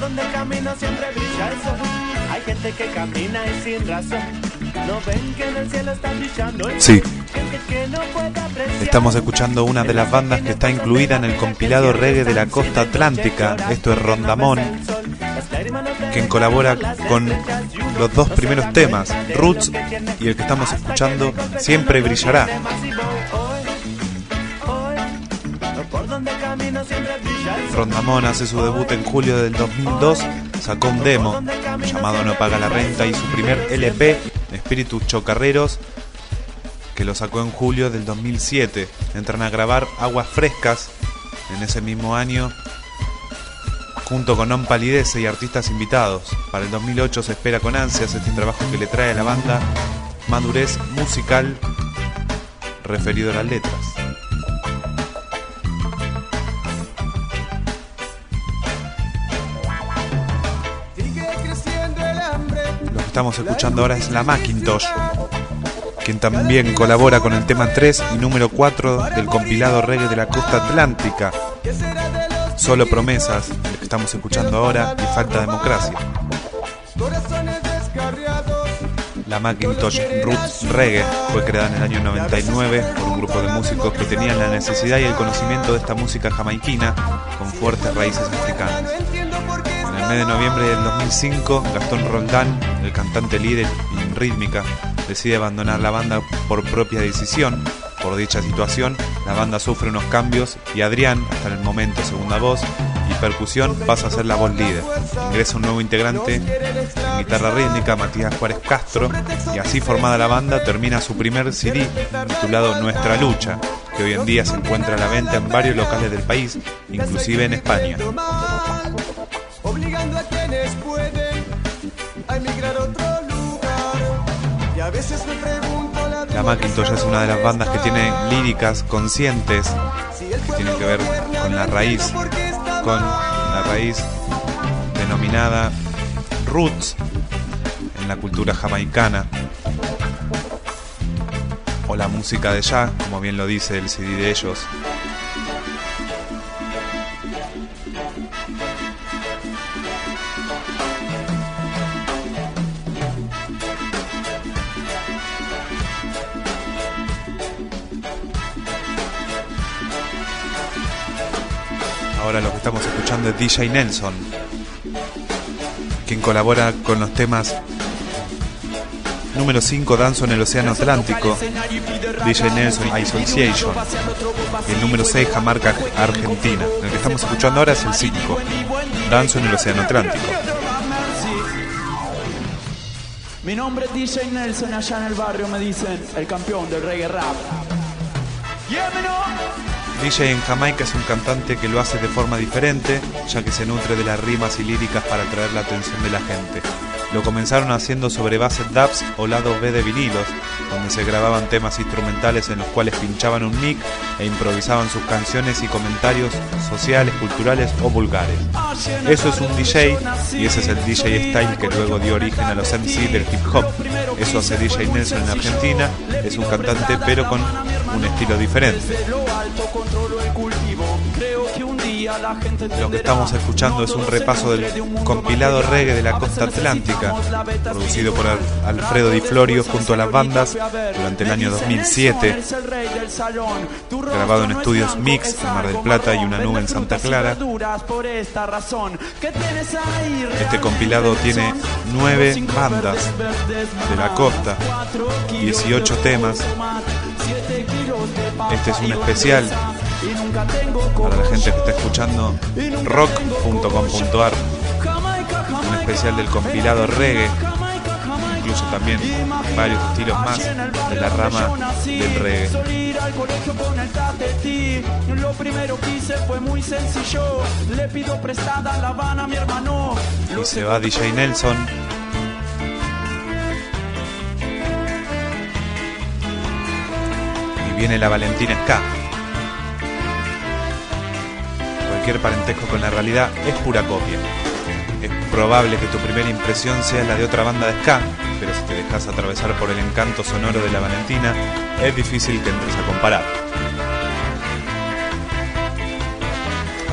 Donde camino siempre brilla el sol. Hay gente que camina y sin razón. No ven que en el cielo está brillando el Sí. Estamos escuchando una de las bandas que está incluida en el compilado reggae de la costa atlántica. Esto es Rondamón, quien colabora con los dos primeros temas, Roots y el que estamos escuchando, Siempre Brillará. Rondamón hace su debut en julio del 2002, sacó un demo llamado No Paga la Renta y su primer LP, Espíritus Chocarreros, que lo sacó en julio del 2007. Entran a grabar Aguas Frescas en ese mismo año, junto con On Palidece y artistas invitados. Para el 2008 se espera con ansias este trabajo que le trae a la banda madurez musical referido a las letras. Estamos escuchando ahora es la Macintosh, quien también colabora con el tema 3 y número 4 del compilado reggae de la costa atlántica. Solo promesas, lo que estamos escuchando ahora, y falta democracia. La Macintosh Roots Reggae fue creada en el año 99 por un grupo de músicos que tenían la necesidad y el conocimiento de esta música jamaiquina con fuertes raíces africanas. Mes de noviembre del 2005, Gastón Roldán, el cantante líder en rítmica, decide abandonar la banda por propia decisión. Por dicha situación, la banda sufre unos cambios y Adrián, hasta el momento segunda voz y percusión, pasa a ser la voz líder. Ingresa un nuevo integrante en guitarra rítmica, Matías Juárez Castro, y así formada la banda termina su primer CD titulado Nuestra Lucha, que hoy en día se encuentra a la venta en varios locales del país, inclusive en España. La, Macintosh es una de las bandas que tiene líricas conscientes que tienen que ver con la raíz, con la raíz denominada roots en la cultura jamaicana o la música de jazz, como bien lo dice el CD de ellos. Ahora lo que estamos escuchando es DJ Nelson, quien colabora con los temas número 5 Danzo en el Océano Atlántico, DJ Nelson Association, y el número 6 Jamarca Argentina. El que estamos escuchando ahora es el 5, Danzo en el Océano Atlántico. Mi nombre es DJ Nelson, allá en el barrio me dicen el campeón del reggae rap. DJ en Jamaica es un cantante que lo hace de forma diferente, ya que se nutre de las rimas y líricas para atraer la atención de la gente. Lo comenzaron haciendo sobre base dubs o lado B de vinilos, donde se grababan temas instrumentales en los cuales pinchaban un mic e improvisaban sus canciones y comentarios sociales, culturales o vulgares. Eso es un DJ y ese es el DJ style que luego dio origen a los MC del hip hop. Eso hace DJ Nelson en Argentina, es un cantante pero con un estilo diferente. Lo que estamos escuchando es un repaso del compilado reggae de la costa atlántica, producido por Alfredo Di Florio junto a las bandas durante el año 2007, grabado en estudios Mix en Mar del Plata y una nube en Santa Clara. Este compilado tiene nueve bandas de la costa, 18 temas. Este es un especial para la gente que está escuchando rock.com.ar, un especial del compilado reggae, incluso también varios estilos más de la rama del reggae. Y se va DJ Nelson. Viene la Valentina Ska. cualquier parentesco con la realidad es pura copia. Es probable que tu primera impresión sea la de otra banda de ska, pero si te dejas atravesar por el encanto sonoro de la Valentina, es difícil que entres a comparar.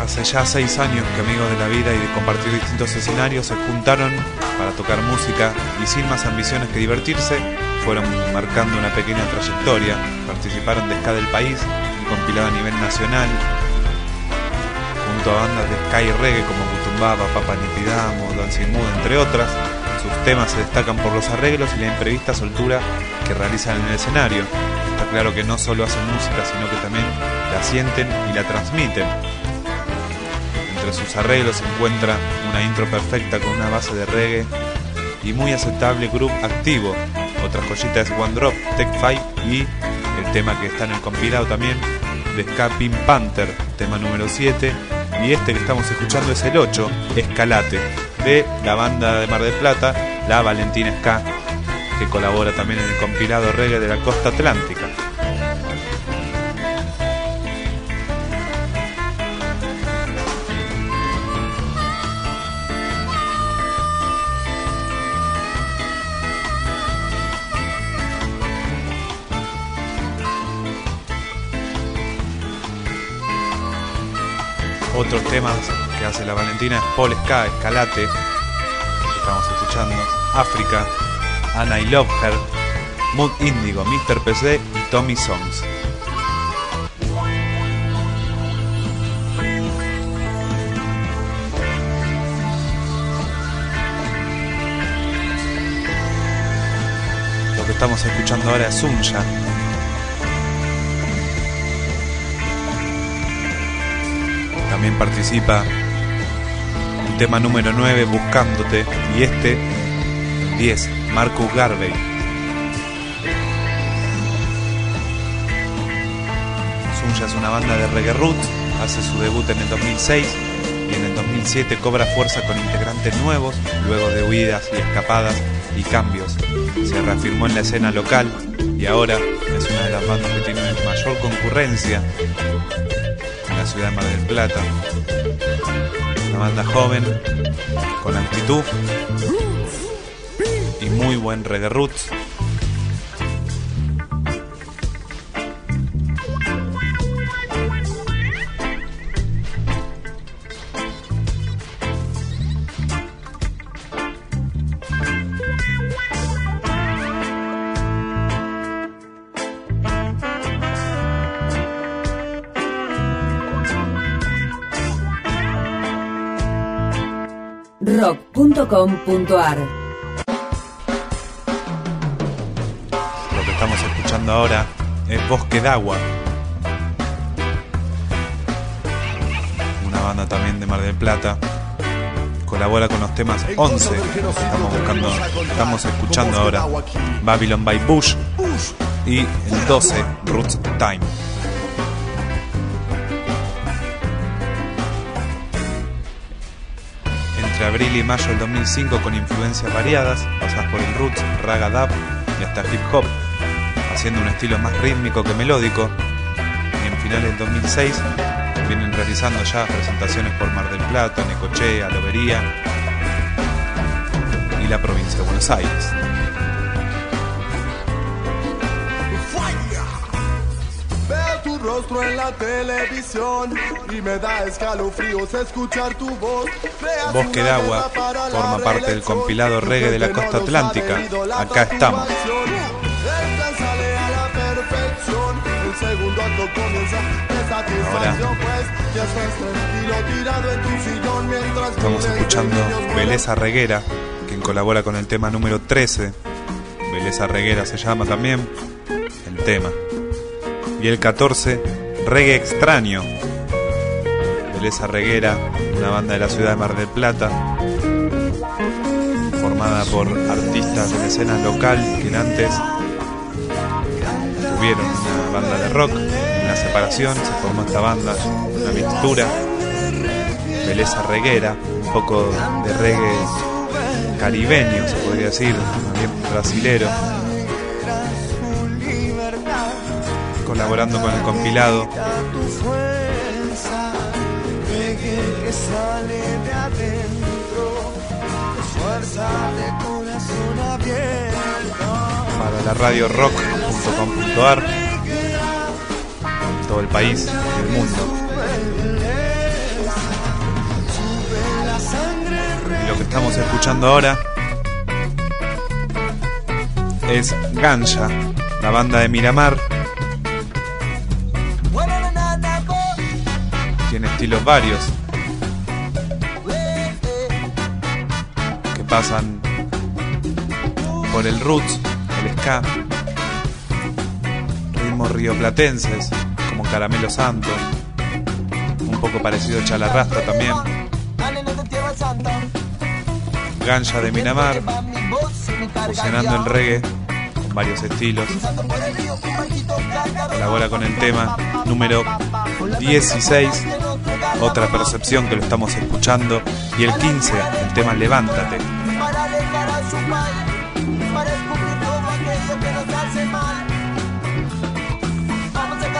Hace ya seis años que amigos de la vida y de compartir distintos escenarios se juntaron para tocar música y sin más ambiciones que divertirse, fueron marcando una pequeña trayectoria, participaron de Ska del país, compilado a nivel nacional, junto a bandas de sky reggae como Butumbaba, Papa Nitidamo, Dancing Mood, entre otras. Sus temas se destacan por los arreglos y la imprevista soltura que realizan en el escenario. Está claro que no solo hacen música, sino que también la sienten y la transmiten. Entre sus arreglos encuentra una intro perfecta con una base de reggae y muy aceptable groove activo. Otra joyita es One Drop, Tech Five y el tema que está en el compilado también de Scaping Panther, tema número 7, y este que estamos escuchando es el 8, Escalate, de la banda de Mar del Plata, la Valentina Ska, que colabora también en el compilado reggae de la costa atlántica. Otros temas que hace la Valentina es Paul Ska, Escalate, estamos escuchando, África, Anna I Love Her, Mood Indigo, Mr. PC y Tommy Songs. Lo que estamos escuchando ahora es Sunja, también participa. El tema número 9, Buscándote, y este, 10, Marcus Garvey. Sunya es una banda de reggae root, hace su debut en el 2006 y en el 2007 cobra fuerza con integrantes nuevos, luego de huidas y escapadas y cambios. Se reafirmó en la escena local y ahora es una de las bandas que tiene mayor concurrencia ciudad de Mar del Plata. Una banda joven, con actitud y muy buen reggae roots. rock.com.ar Lo que estamos escuchando ahora es Bosque d'Agua. Una banda también de Mar del Plata. Colabora con los temas 11. Estamos buscando, estamos escuchando ahora Babylon by Bush y el 12 Roots Time. Abril y mayo del 2005 con influencias variadas, pasadas por el roots, raga dub y hasta hip hop, haciendo un estilo más rítmico que melódico. Y en finales del 2006 vienen realizando ya presentaciones por Mar del Plata, Necochea, Lobería y la provincia de Buenos Aires. Rostro en la televisión y me da escalofríos escuchar tu voz. Creas Bosque de Agua forma parte del compilado reggae de la costa atlántica. Acá estamos. confirmación. El plan sale a la perfección. El segundo acto comienza de satisfacción, pues Estamos escuchando Beleza Reguera, quien colabora con el tema número 13. Beleza Reguera se llama también el tema. Y el 14, Reggae Extraño. Beleza Reguera, una banda de la ciudad de Mar del Plata, formada por artistas de la escena local que antes tuvieron una banda de rock. En la separación se formó esta banda, una mixtura. Beleza Reguera, un poco de reggae caribeño, se podría decir, también brasilero. Colaborando con el compilado. Para la radio rock.com.ar todo el país el mundo. Y lo que estamos escuchando ahora es Ganja, la banda de Miramar. Tiene estilos varios que pasan por el roots, el ska, ritmos rioplatenses como Caramelo Santo, un poco parecido a Chalarrasta también. Ganja de Miramar, fusionando el reggae con varios estilos. Colabora con el tema número 16, otra percepción que lo estamos escuchando. Y el 15, el tema Levántate.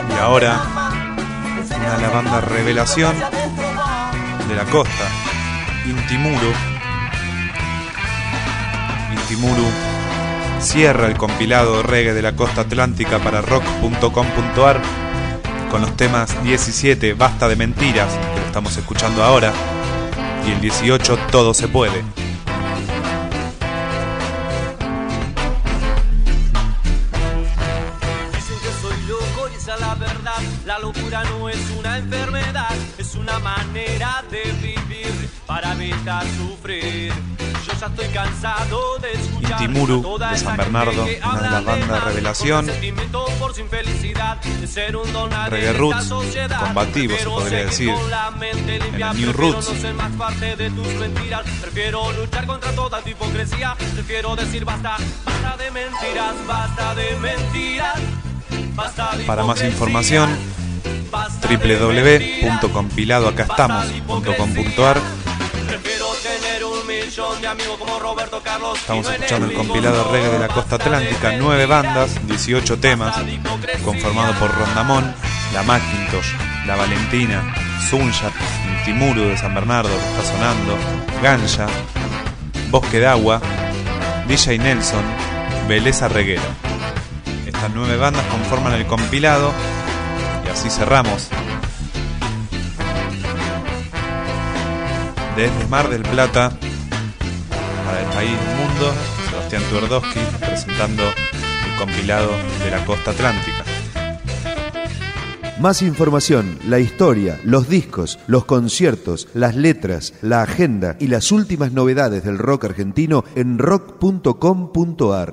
Y ahora, una la banda Revelación de la costa, Intimuro. Intimuru cierra el compilado reggae de la costa atlántica para rock.com.ar con los temas 17 Basta de Mentiras, que lo estamos escuchando ahora, y el 18 Todo se puede. Dicen que soy loco y verdad. La locura no es una enfermedad, es una manera de vivir para evitar sufrir. Intimuru, de San Bernardo, una de las bandas Revelación. Reggae Roots, combativo, se podría decir. En el New Roots. Prefiero luchar contra toda tu hipocresía. Prefiero decir basta, basta de mentiras, basta de mentiras. Para más información, www.compiladoacastamos.com.ar Estamos escuchando el compilado reggae de la costa atlántica, nueve bandas, 18 temas, conformado por Rondamón, La Macintosh, La Valentina, Sunjat, Intimuru de San Bernardo, que está sonando, Ganja, Bosque de Agua, DJ Nelson, Beleza Reguera. Estas nueve bandas conforman el compilado y así cerramos. Desde Mar del Plata país mundo, Sebastián Tuerdowski presentando el compilado de la costa atlántica. Más información, la historia, los discos, los conciertos, las letras, la agenda y las últimas novedades del rock argentino en rock.com.ar.